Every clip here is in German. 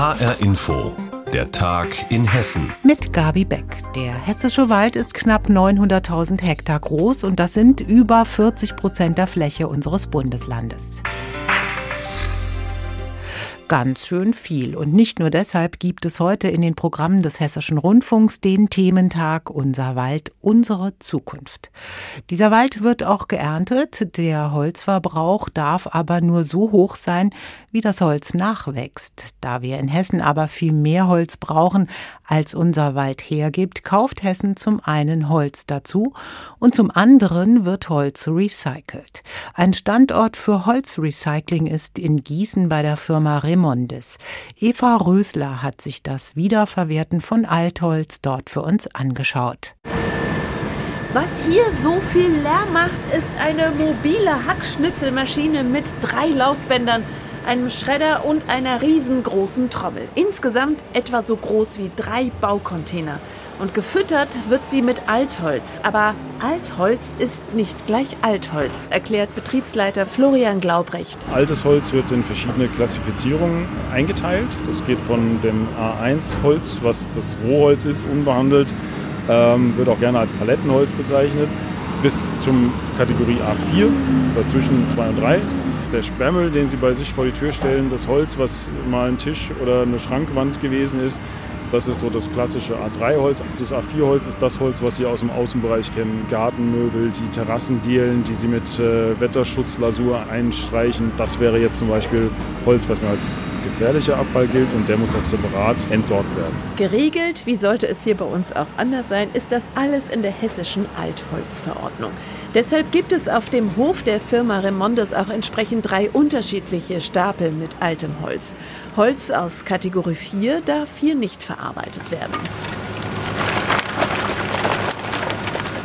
HR Info, der Tag in Hessen. Mit Gabi Beck. Der hessische Wald ist knapp 900.000 Hektar groß und das sind über 40 Prozent der Fläche unseres Bundeslandes ganz schön viel. Und nicht nur deshalb gibt es heute in den Programmen des Hessischen Rundfunks den Thementag Unser Wald, unsere Zukunft. Dieser Wald wird auch geerntet. Der Holzverbrauch darf aber nur so hoch sein, wie das Holz nachwächst. Da wir in Hessen aber viel mehr Holz brauchen, als unser Wald hergibt, kauft Hessen zum einen Holz dazu und zum anderen wird Holz recycelt. Ein Standort für Holzrecycling ist in Gießen bei der Firma Rem Raymondes. Eva Rösler hat sich das Wiederverwerten von Altholz dort für uns angeschaut. Was hier so viel Lärm macht, ist eine mobile Hackschnitzelmaschine mit drei Laufbändern, einem Schredder und einer riesengroßen Trommel. Insgesamt etwa so groß wie drei Baucontainer. Und gefüttert wird sie mit Altholz. Aber Altholz ist nicht gleich Altholz, erklärt Betriebsleiter Florian Glaubrecht. Altes Holz wird in verschiedene Klassifizierungen eingeteilt. Das geht von dem A1-Holz, was das Rohholz ist, unbehandelt, ähm, wird auch gerne als Palettenholz bezeichnet, bis zum Kategorie A4, dazwischen 2 und 3 der Sperrmüll, den Sie bei sich vor die Tür stellen, das Holz, was mal ein Tisch oder eine Schrankwand gewesen ist, das ist so das klassische A3-Holz. Das A4-Holz ist das Holz, was Sie aus dem Außenbereich kennen. Gartenmöbel, die Terrassendielen, die Sie mit äh, Wetterschutzlasur einstreichen. Das wäre jetzt zum Beispiel Holz, was als gefährlicher Abfall gilt und der muss auch separat entsorgt werden. Geregelt, wie sollte es hier bei uns auch anders sein, ist das alles in der hessischen Altholzverordnung. Deshalb gibt es auf dem Hof der Firma Remondes auch entsprechend drei unterschiedliche Stapel mit altem Holz. Holz aus Kategorie 4 darf hier nicht verarbeitet werden.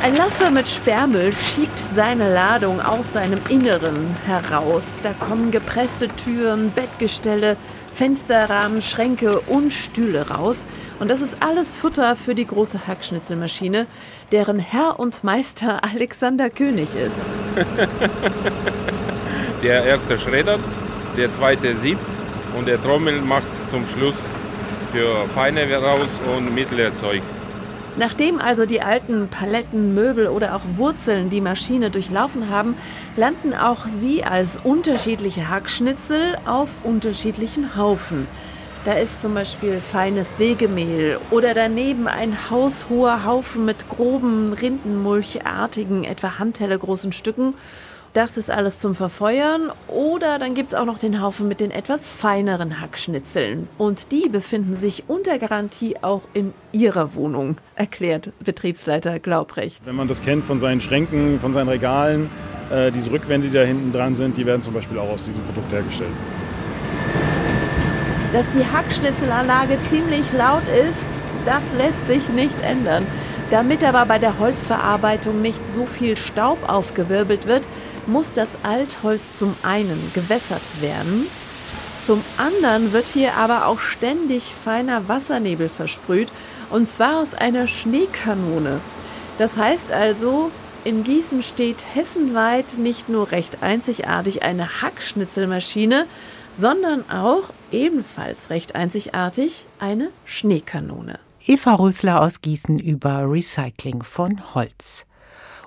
Ein Laster mit Sperrmüll schiebt seine Ladung aus seinem Inneren heraus. Da kommen gepresste Türen, Bettgestelle, Fensterrahmen, Schränke und Stühle raus. Und das ist alles Futter für die große Hackschnitzelmaschine, deren Herr und Meister Alexander König ist. der erste schreddert, der zweite siebt und der Trommel macht zum Schluss für feine raus und mittlere Zeug. Nachdem also die alten Paletten, Möbel oder auch Wurzeln die Maschine durchlaufen haben, landen auch sie als unterschiedliche Hackschnitzel auf unterschiedlichen Haufen. Da ist zum Beispiel feines Sägemehl oder daneben ein haushoher Haufen mit groben, rindenmulchartigen, etwa handteller großen Stücken das ist alles zum Verfeuern. Oder dann gibt es auch noch den Haufen mit den etwas feineren Hackschnitzeln. Und die befinden sich unter Garantie auch in Ihrer Wohnung, erklärt Betriebsleiter Glaubrecht. Wenn man das kennt von seinen Schränken, von seinen Regalen, äh, diese Rückwände, die da hinten dran sind, die werden zum Beispiel auch aus diesem Produkt hergestellt. Dass die Hackschnitzelanlage ziemlich laut ist, das lässt sich nicht ändern. Damit aber bei der Holzverarbeitung nicht so viel Staub aufgewirbelt wird, muss das Altholz zum einen gewässert werden, zum anderen wird hier aber auch ständig feiner Wassernebel versprüht, und zwar aus einer Schneekanone. Das heißt also, in Gießen steht hessenweit nicht nur recht einzigartig eine Hackschnitzelmaschine, sondern auch ebenfalls recht einzigartig eine Schneekanone. Eva Rösler aus Gießen über Recycling von Holz.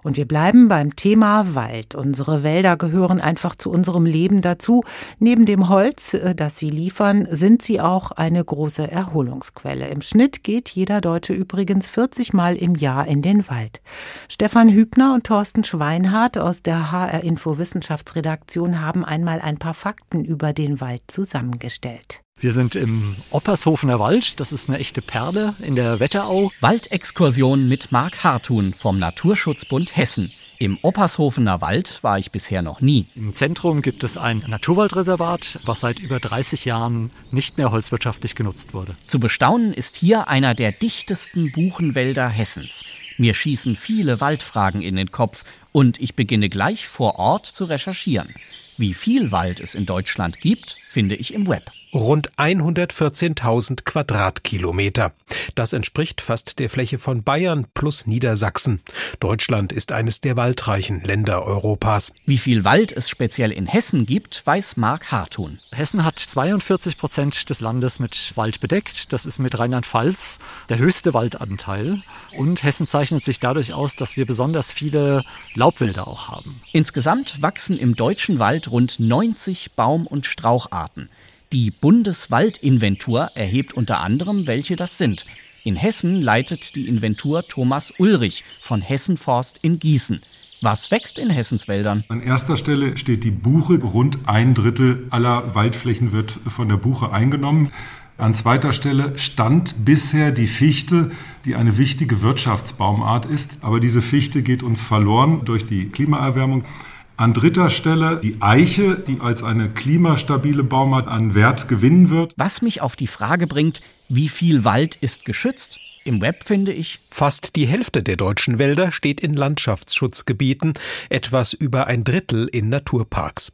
Und wir bleiben beim Thema Wald. Unsere Wälder gehören einfach zu unserem Leben dazu. Neben dem Holz, äh, das sie liefern, sind sie auch eine große Erholungsquelle. Im Schnitt geht jeder Deutsche übrigens 40 Mal im Jahr in den Wald. Stefan Hübner und Thorsten Schweinhardt aus der HR Info Wissenschaftsredaktion haben einmal ein paar Fakten über den Wald zusammengestellt. Wir sind im Oppershofener Wald. Das ist eine echte Perle in der Wetterau. Waldexkursion mit Marc Hartun vom Naturschutzbund Hessen. Im Oppershofener Wald war ich bisher noch nie. Im Zentrum gibt es ein Naturwaldreservat, was seit über 30 Jahren nicht mehr holzwirtschaftlich genutzt wurde. Zu bestaunen ist hier einer der dichtesten Buchenwälder Hessens. Mir schießen viele Waldfragen in den Kopf und ich beginne gleich vor Ort zu recherchieren. Wie viel Wald es in Deutschland gibt, finde ich im Web. Rund 114.000 Quadratkilometer. Das entspricht fast der Fläche von Bayern plus Niedersachsen. Deutschland ist eines der waldreichen Länder Europas. Wie viel Wald es speziell in Hessen gibt, weiß Marc Hartun. Hessen hat 42 Prozent des Landes mit Wald bedeckt. Das ist mit Rheinland-Pfalz der höchste Waldanteil. Und Hessen zeichnet sich dadurch aus, dass wir besonders viele Laubwälder auch haben. Insgesamt wachsen im deutschen Wald rund 90 Baum- und Straucharten. Die Bundeswaldinventur erhebt unter anderem, welche das sind. In Hessen leitet die Inventur Thomas Ulrich von Hessen Forst in Gießen. Was wächst in Hessens Wäldern? An erster Stelle steht die Buche. Rund ein Drittel aller Waldflächen wird von der Buche eingenommen. An zweiter Stelle stand bisher die Fichte, die eine wichtige Wirtschaftsbaumart ist. Aber diese Fichte geht uns verloren durch die Klimaerwärmung. An dritter Stelle die Eiche, die als eine klimastabile Baumart an Wert gewinnen wird. Was mich auf die Frage bringt, wie viel Wald ist geschützt? Im Web finde ich. Fast die Hälfte der deutschen Wälder steht in Landschaftsschutzgebieten, etwas über ein Drittel in Naturparks.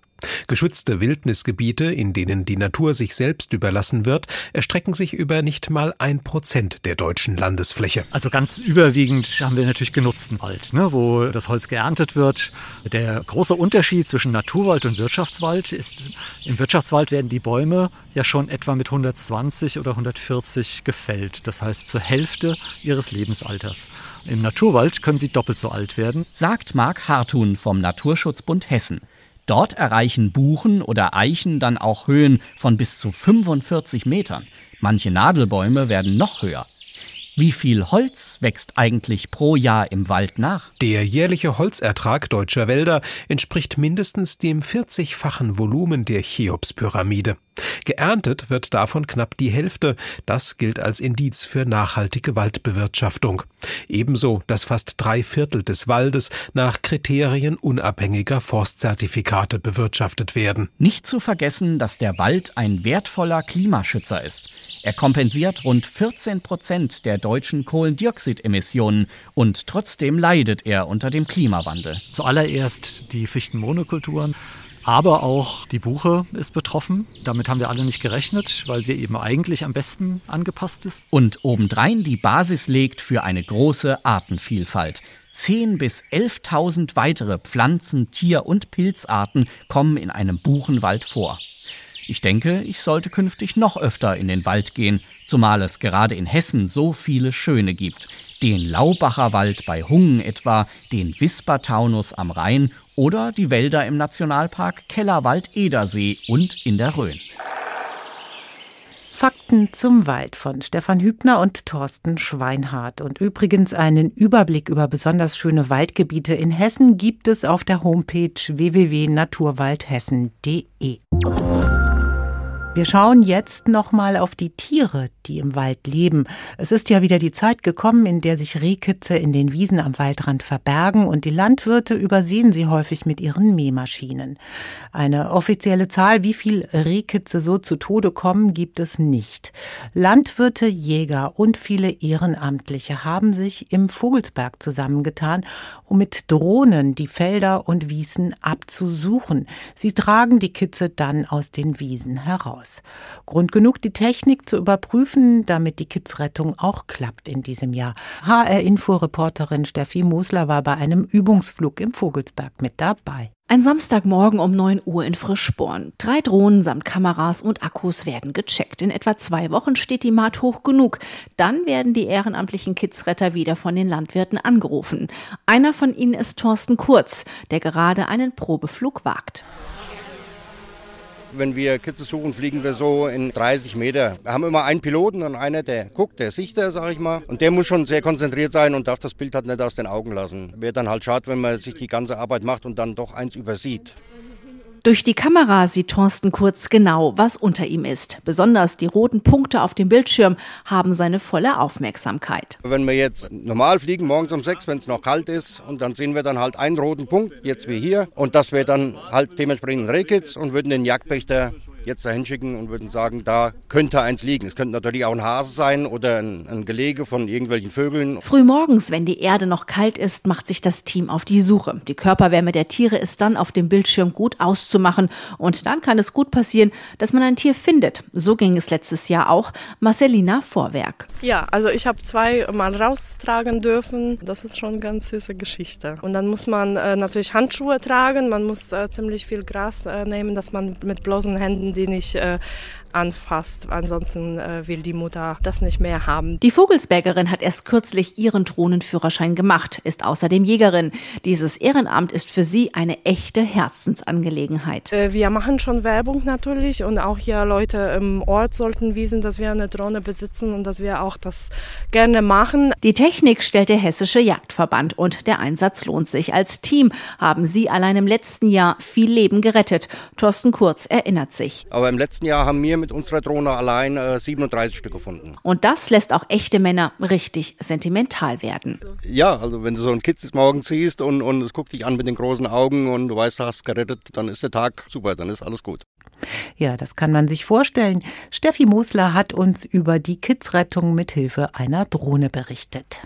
Geschützte Wildnisgebiete, in denen die Natur sich selbst überlassen wird, erstrecken sich über nicht mal ein Prozent der deutschen Landesfläche. Also ganz überwiegend haben wir natürlich genutzten Wald, ne, wo das Holz geerntet wird. Der große Unterschied zwischen Naturwald und Wirtschaftswald ist, im Wirtschaftswald werden die Bäume ja schon etwa mit 120 oder 140 gefällt. Das heißt zur Hälfte ihres Lebensalters. Im Naturwald können sie doppelt so alt werden. Sagt Marc Hartun vom Naturschutzbund Hessen. Dort erreichen Buchen oder Eichen dann auch Höhen von bis zu 45 Metern. Manche Nadelbäume werden noch höher. Wie viel Holz wächst eigentlich pro Jahr im Wald nach? Der jährliche Holzertrag deutscher Wälder entspricht mindestens dem 40-fachen Volumen der Cheops-Pyramide. Geerntet wird davon knapp die Hälfte. Das gilt als Indiz für nachhaltige Waldbewirtschaftung. Ebenso, dass fast drei Viertel des Waldes nach Kriterien unabhängiger Forstzertifikate bewirtschaftet werden. Nicht zu vergessen, dass der Wald ein wertvoller Klimaschützer ist. Er kompensiert rund 14 Prozent der deutschen Kohlendioxidemissionen und trotzdem leidet er unter dem Klimawandel. Zuallererst die Fichtenmonokulturen aber auch die Buche ist betroffen. Damit haben wir alle nicht gerechnet, weil sie eben eigentlich am besten angepasst ist. Und obendrein die Basis legt für eine große Artenvielfalt. 10.000 bis 11.000 weitere Pflanzen-, Tier- und Pilzarten kommen in einem Buchenwald vor. Ich denke, ich sollte künftig noch öfter in den Wald gehen, zumal es gerade in Hessen so viele schöne gibt. Den Laubacher Wald bei Hungen etwa, den Wispertaunus am Rhein oder die Wälder im Nationalpark Kellerwald-Edersee und in der Rhön. Fakten zum Wald von Stefan Hübner und Thorsten Schweinhardt. Und übrigens einen Überblick über besonders schöne Waldgebiete in Hessen gibt es auf der Homepage www.naturwaldhessen.de. Wir schauen jetzt nochmal auf die Tiere, die im Wald leben. Es ist ja wieder die Zeit gekommen, in der sich Rehkitze in den Wiesen am Waldrand verbergen und die Landwirte übersehen sie häufig mit ihren Mähmaschinen. Eine offizielle Zahl, wie viel Rehkitze so zu Tode kommen, gibt es nicht. Landwirte, Jäger und viele Ehrenamtliche haben sich im Vogelsberg zusammengetan, um mit Drohnen die Felder und Wiesen abzusuchen. Sie tragen die Kitze dann aus den Wiesen heraus aus. Grund genug, die Technik zu überprüfen, damit die Kidsrettung auch klappt in diesem Jahr. HR-Info-Reporterin Steffi Mosler war bei einem Übungsflug im Vogelsberg mit dabei. Ein Samstagmorgen um 9 Uhr in Frischborn. Drei Drohnen samt Kameras und Akkus werden gecheckt. In etwa zwei Wochen steht die Maat hoch genug. Dann werden die ehrenamtlichen Kidsretter wieder von den Landwirten angerufen. Einer von ihnen ist Thorsten Kurz, der gerade einen Probeflug wagt. Wenn wir Kitze suchen, fliegen wir so in 30 Meter. Wir haben immer einen Piloten und einer, der guckt, der Sichter, sag ich mal. Und der muss schon sehr konzentriert sein und darf das Bild halt nicht aus den Augen lassen. Wäre dann halt schade, wenn man sich die ganze Arbeit macht und dann doch eins übersieht. Durch die Kamera sieht Thorsten Kurz genau, was unter ihm ist. Besonders die roten Punkte auf dem Bildschirm haben seine volle Aufmerksamkeit. Wenn wir jetzt normal fliegen, morgens um sechs, wenn es noch kalt ist, und dann sehen wir dann halt einen roten Punkt, jetzt wie hier, und das wäre dann halt dementsprechend Rehkitz und würden den Jagdpächter jetzt dahin schicken und würden sagen, da könnte eins liegen. Es könnte natürlich auch ein Hase sein oder ein, ein Gelege von irgendwelchen Vögeln. Frühmorgens, wenn die Erde noch kalt ist, macht sich das Team auf die Suche. Die Körperwärme der Tiere ist dann auf dem Bildschirm gut auszumachen und dann kann es gut passieren, dass man ein Tier findet. So ging es letztes Jahr auch. Marcelina Vorwerk. Ja, also ich habe zwei mal raustragen dürfen. Das ist schon eine ganz süße Geschichte. Und dann muss man äh, natürlich Handschuhe tragen, man muss äh, ziemlich viel Gras äh, nehmen, dass man mit bloßen Händen die nicht äh, anfasst. Ansonsten äh, will die Mutter das nicht mehr haben. Die Vogelsbergerin hat erst kürzlich ihren Drohnenführerschein gemacht, ist außerdem Jägerin. Dieses Ehrenamt ist für sie eine echte Herzensangelegenheit. Äh, wir machen schon Werbung natürlich und auch hier Leute im Ort sollten wissen, dass wir eine Drohne besitzen und dass wir auch das gerne machen. Die Technik stellt der Hessische Jagdverband und der Einsatz lohnt sich. Als Team haben sie allein im letzten Jahr viel Leben gerettet. Thorsten Kurz erinnert sich. Aber im letzten Jahr haben wir mit unserer Drohne allein äh, 37 Stück gefunden. Und das lässt auch echte Männer richtig sentimental werden. Ja, also wenn du so ein Kitz morgen siehst und, und es guckt dich an mit den großen Augen und du weißt, du hast gerettet, dann ist der Tag super, dann ist alles gut. Ja, das kann man sich vorstellen. Steffi Mosler hat uns über die Kidsrettung mit Hilfe einer Drohne berichtet.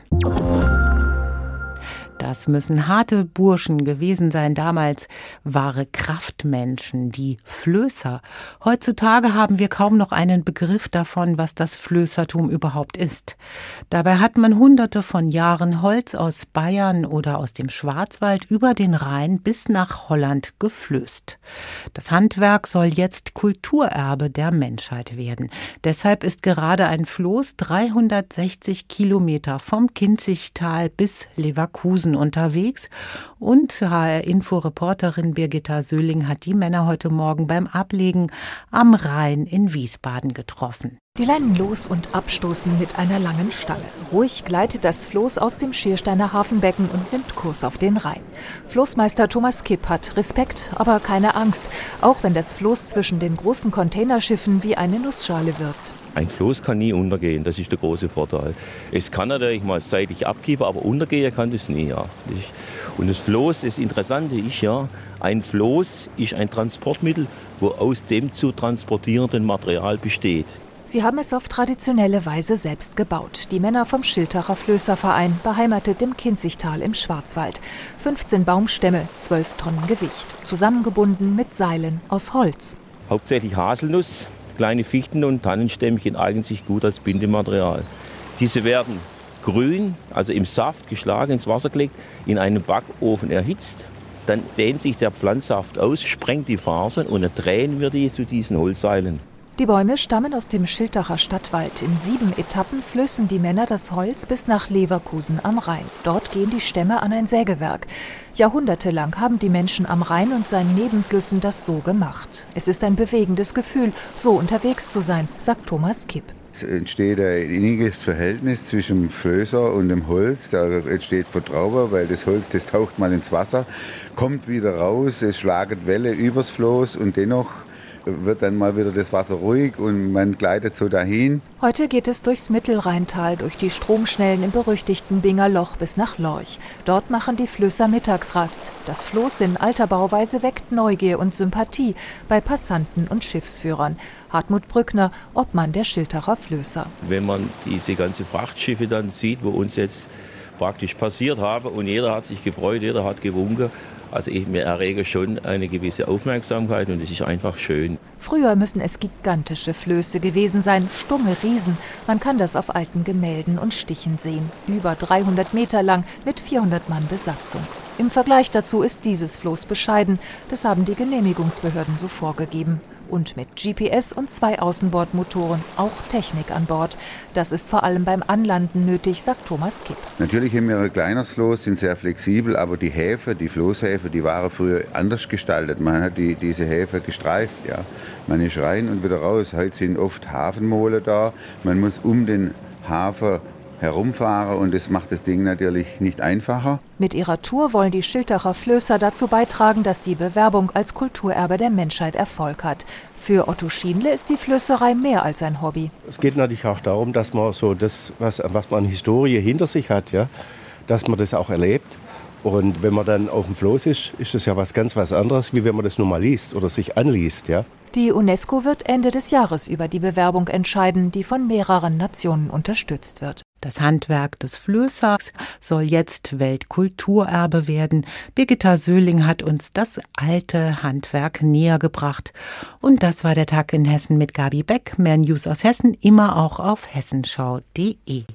Das müssen harte Burschen gewesen sein damals, wahre Kraftmenschen, die Flößer. Heutzutage haben wir kaum noch einen Begriff davon, was das Flößertum überhaupt ist. Dabei hat man hunderte von Jahren Holz aus Bayern oder aus dem Schwarzwald über den Rhein bis nach Holland geflößt. Das Handwerk soll jetzt Kulturerbe der Menschheit werden. Deshalb ist gerade ein Floß 360 Kilometer vom Kinzigtal bis Leverkusen unterwegs. Und HR-Info-Reporterin Birgitta Söhling hat die Männer heute Morgen beim Ablegen am Rhein in Wiesbaden getroffen. Die Leinen los und abstoßen mit einer langen Stange. Ruhig gleitet das Floß aus dem Schiersteiner Hafenbecken und nimmt Kurs auf den Rhein. Floßmeister Thomas Kipp hat Respekt, aber keine Angst, auch wenn das Floß zwischen den großen Containerschiffen wie eine Nussschale wirkt. Ein Floß kann nie untergehen, das ist der große Vorteil. Es kann natürlich mal seitlich abkippen, aber untergehen kann das nie. Ja. Und das Floß, das Interessante ist ja, ein Floß ist ein Transportmittel, wo aus dem zu transportierenden Material besteht. Sie haben es auf traditionelle Weise selbst gebaut. Die Männer vom Schiltacher Flößerverein, beheimatet im Kinzigtal im Schwarzwald. 15 Baumstämme, 12 Tonnen Gewicht, zusammengebunden mit Seilen aus Holz. Hauptsächlich Haselnuss, kleine Fichten und Tannenstämmchen eignen sich gut als Bindematerial. Diese werden grün, also im Saft geschlagen, ins Wasser gelegt, in einen Backofen erhitzt. Dann dehnt sich der Pflanzsaft aus, sprengt die Fasern und dann drehen wir die zu diesen Holzseilen. Die Bäume stammen aus dem Schildacher Stadtwald. In sieben Etappen flößen die Männer das Holz bis nach Leverkusen am Rhein. Dort gehen die Stämme an ein Sägewerk. Jahrhundertelang haben die Menschen am Rhein und seinen Nebenflüssen das so gemacht. Es ist ein bewegendes Gefühl, so unterwegs zu sein, sagt Thomas Kipp. Es entsteht ein inniges Verhältnis zwischen dem Flößer und dem Holz. Da entsteht Vertrauen, weil das Holz, das taucht mal ins Wasser, kommt wieder raus, es schlagen Welle übers Floß und dennoch wird dann mal wieder das Wasser ruhig und man gleitet so dahin. Heute geht es durchs Mittelrheintal, durch die Stromschnellen im berüchtigten Binger Loch bis nach Lorch. Dort machen die Flößer Mittagsrast. Das Floß in alter Bauweise weckt Neugier und Sympathie bei Passanten und Schiffsführern. Hartmut Brückner, Obmann der Schiltacher Flößer. Wenn man diese ganze Frachtschiffe dann sieht, wo uns jetzt praktisch passiert haben und jeder hat sich gefreut, jeder hat gewunken, also ich mir errege schon eine gewisse Aufmerksamkeit und es ist einfach schön. Früher müssen es gigantische Flöße gewesen sein, stumme Riesen. Man kann das auf alten Gemälden und Stichen sehen. Über 300 Meter lang mit 400 Mann Besatzung. Im Vergleich dazu ist dieses Floß bescheiden. Das haben die Genehmigungsbehörden so vorgegeben und mit GPS und zwei Außenbordmotoren auch Technik an Bord. Das ist vor allem beim Anlanden nötig, sagt Thomas Kipp. Natürlich haben wir ein kleines Floß, sind sehr flexibel, aber die Häfe, die Floßhäfe, die waren früher anders gestaltet. Man hat die, diese Häfe gestreift, ja. Man ist rein und wieder raus. Heute sind oft Hafenmole da. Man muss um den Hafen herumfahre und das macht das Ding natürlich nicht einfacher. Mit ihrer Tour wollen die Schildacher Flößer dazu beitragen, dass die Bewerbung als Kulturerbe der Menschheit Erfolg hat. Für Otto Schienle ist die Flößerei mehr als ein Hobby. Es geht natürlich auch darum, dass man so das, was, was man an Historie hinter sich hat, ja, dass man das auch erlebt. Und wenn man dann auf dem Floß ist, ist das ja was ganz was anderes, wie wenn man das nur mal liest oder sich anliest. Ja. Die UNESCO wird Ende des Jahres über die Bewerbung entscheiden, die von mehreren Nationen unterstützt wird. Das Handwerk des Flößers soll jetzt Weltkulturerbe werden. Birgitta Söhling hat uns das alte Handwerk näher gebracht. Und das war der Tag in Hessen mit Gabi Beck. Mehr News aus Hessen immer auch auf hessenschau.de.